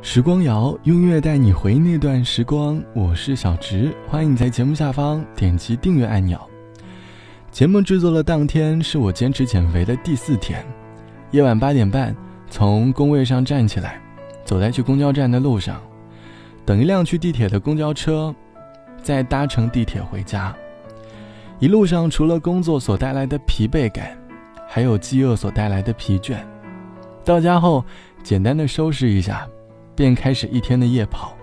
时光谣用音乐带你回忆那段时光，我是小植，欢迎你在节目下方点击订阅按钮。节目制作的当天是我坚持减肥的第四天，夜晚八点半从工位上站起来，走在去公交站的路上，等一辆去地铁的公交车，再搭乘地铁回家。一路上除了工作所带来的疲惫感，还有饥饿所带来的疲倦。到家后，简单的收拾一下。便开始一天的夜跑，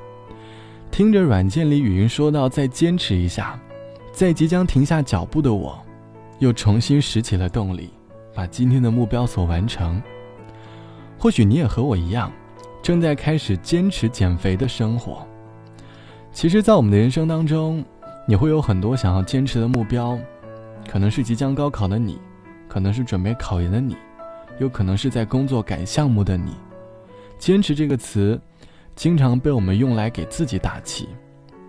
听着软件里语音说到再坚持一下，在即将停下脚步的我，又重新拾起了动力，把今天的目标所完成。或许你也和我一样，正在开始坚持减肥的生活。其实，在我们的人生当中，你会有很多想要坚持的目标，可能是即将高考的你，可能是准备考研的你，又可能是在工作改项目的你。坚持这个词，经常被我们用来给自己打气，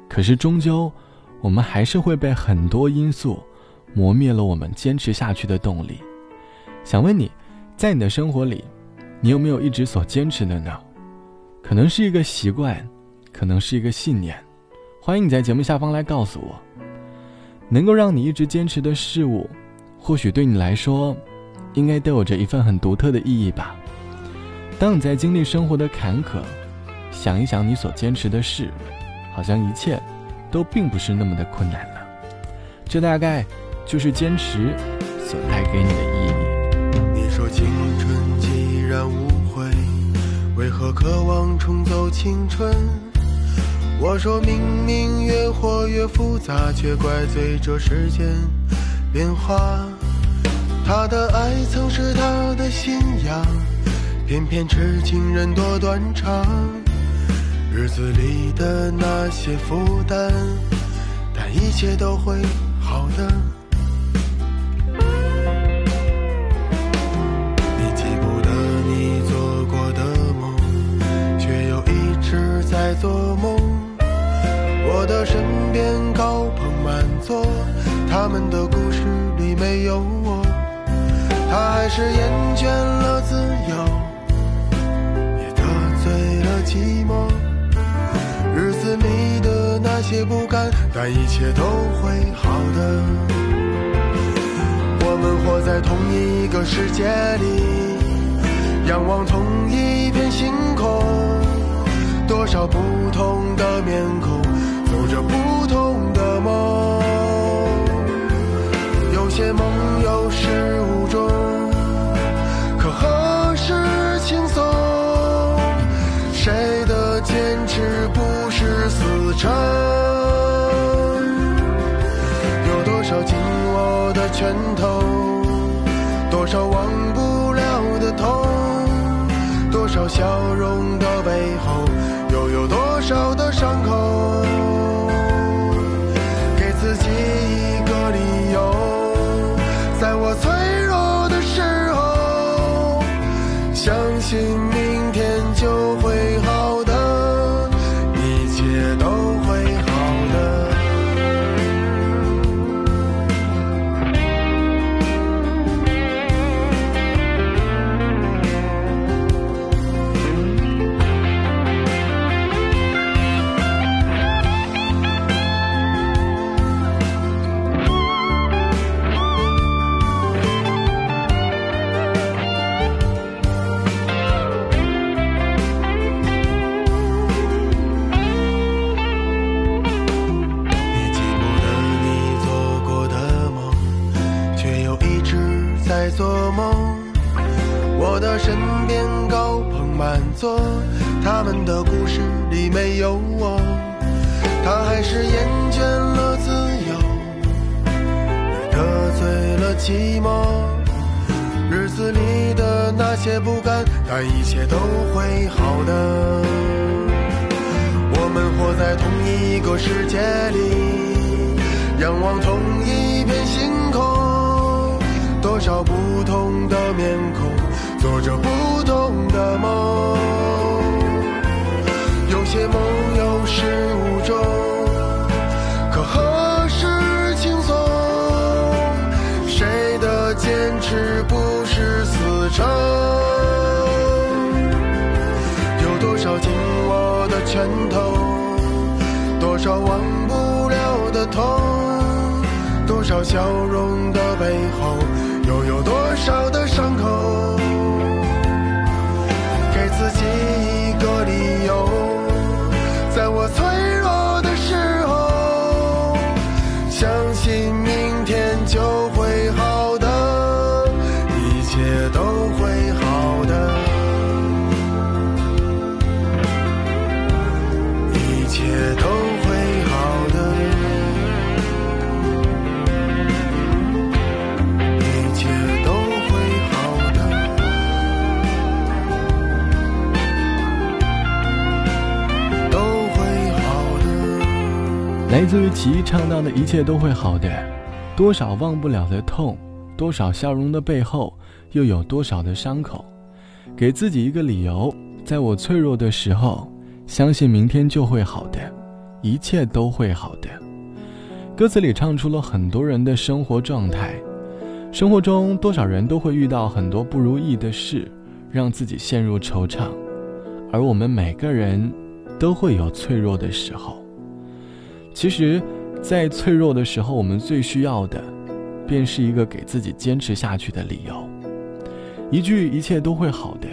可是终究，我们还是会被很多因素磨灭了我们坚持下去的动力。想问你，在你的生活里，你有没有一直所坚持的呢？可能是一个习惯，可能是一个信念。欢迎你在节目下方来告诉我，能够让你一直坚持的事物，或许对你来说，应该都有着一份很独特的意义吧。当你在经历生活的坎坷，想一想你所坚持的事，好像一切都并不是那么的困难了。这大概就是坚持所带给你的意义。你说青春既然无悔，为何渴望重走青春？我说明明越活越复杂，却怪罪这世间变化。他的爱曾是他的信仰。偏偏痴情人多断肠，日子里的那些负担，但一切都会好的。你记不得你做过的梦，却又一直在做梦。我的身边高朋满座，他们的故事里没有我，他还是厌倦了自由。也得罪了寂寞，一切都会好的。我们活在同一个世界里，仰望同一片星空，多少不同的面孔，走着不同的梦。笑容的背后，他们的故事里没有我，他还是厌倦了自由，得罪了寂寞。日子里的那些不甘，但一切都会好的。我们活在同一个世界里，仰望同一，多少不同的面孔，做着不同的梦。有些梦有始无终，可何时轻松？谁的坚持不是死撑？有多少紧握的拳头，多少忘不了的痛，多少笑容的背后。多少的伤口？来自于齐唱到的一切都会好的，多少忘不了的痛，多少笑容的背后，又有多少的伤口？给自己一个理由，在我脆弱的时候，相信明天就会好的，一切都会好的。歌词里唱出了很多人的生活状态，生活中多少人都会遇到很多不如意的事，让自己陷入惆怅，而我们每个人都会有脆弱的时候。其实，在脆弱的时候，我们最需要的，便是一个给自己坚持下去的理由。一句“一切都会好的”，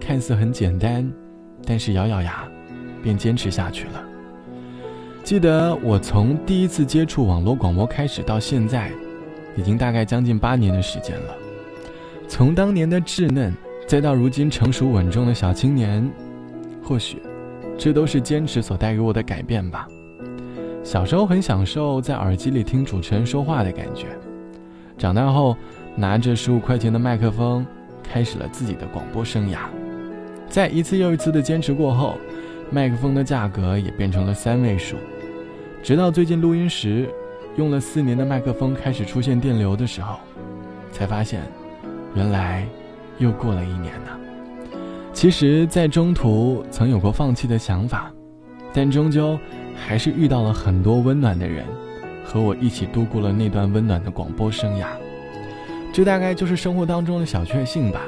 看似很简单，但是咬咬牙，便坚持下去了。记得我从第一次接触网络广播开始到现在，已经大概将近八年的时间了。从当年的稚嫩，再到如今成熟稳重的小青年，或许，这都是坚持所带给我的改变吧。小时候很享受在耳机里听主持人说话的感觉，长大后拿着十五块钱的麦克风，开始了自己的广播生涯。在一次又一次的坚持过后，麦克风的价格也变成了三位数。直到最近录音时，用了四年的麦克风开始出现电流的时候，才发现，原来又过了一年呢。其实，在中途曾有过放弃的想法，但终究。还是遇到了很多温暖的人，和我一起度过了那段温暖的广播生涯。这大概就是生活当中的小确幸吧。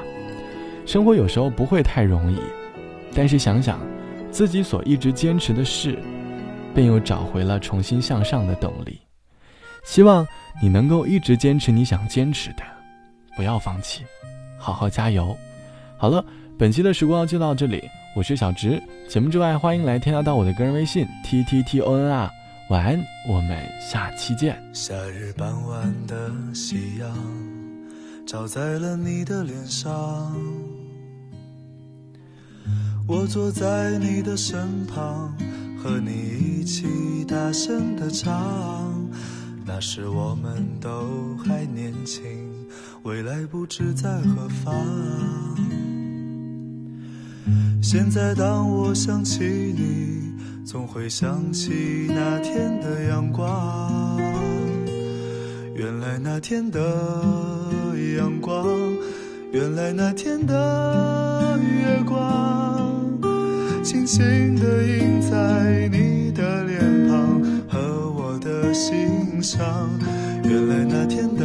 生活有时候不会太容易，但是想想自己所一直坚持的事，便又找回了重新向上的动力。希望你能够一直坚持你想坚持的，不要放弃，好好加油。好了，本期的时光就到这里。我是小直，节目之外欢迎来添加到我的个人微信 t t t o n r。晚安，我们下期见。夏日傍晚的夕阳照在了你的脸上，我坐在你的身旁，和你一起大声的唱。那时我们都还年轻，未来不知在何方。现在当我想起你，总会想起那天的阳光。原来那天的阳光，原来那天的月光，轻轻地印在你的脸庞和我的心上。原来那天的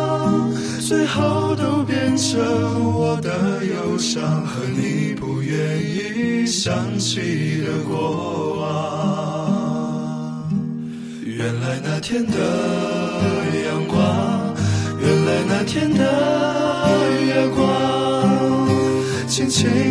最后都变成我的忧伤和你不愿意想起的过往。原来那天的阳光，原来那天的月光，轻轻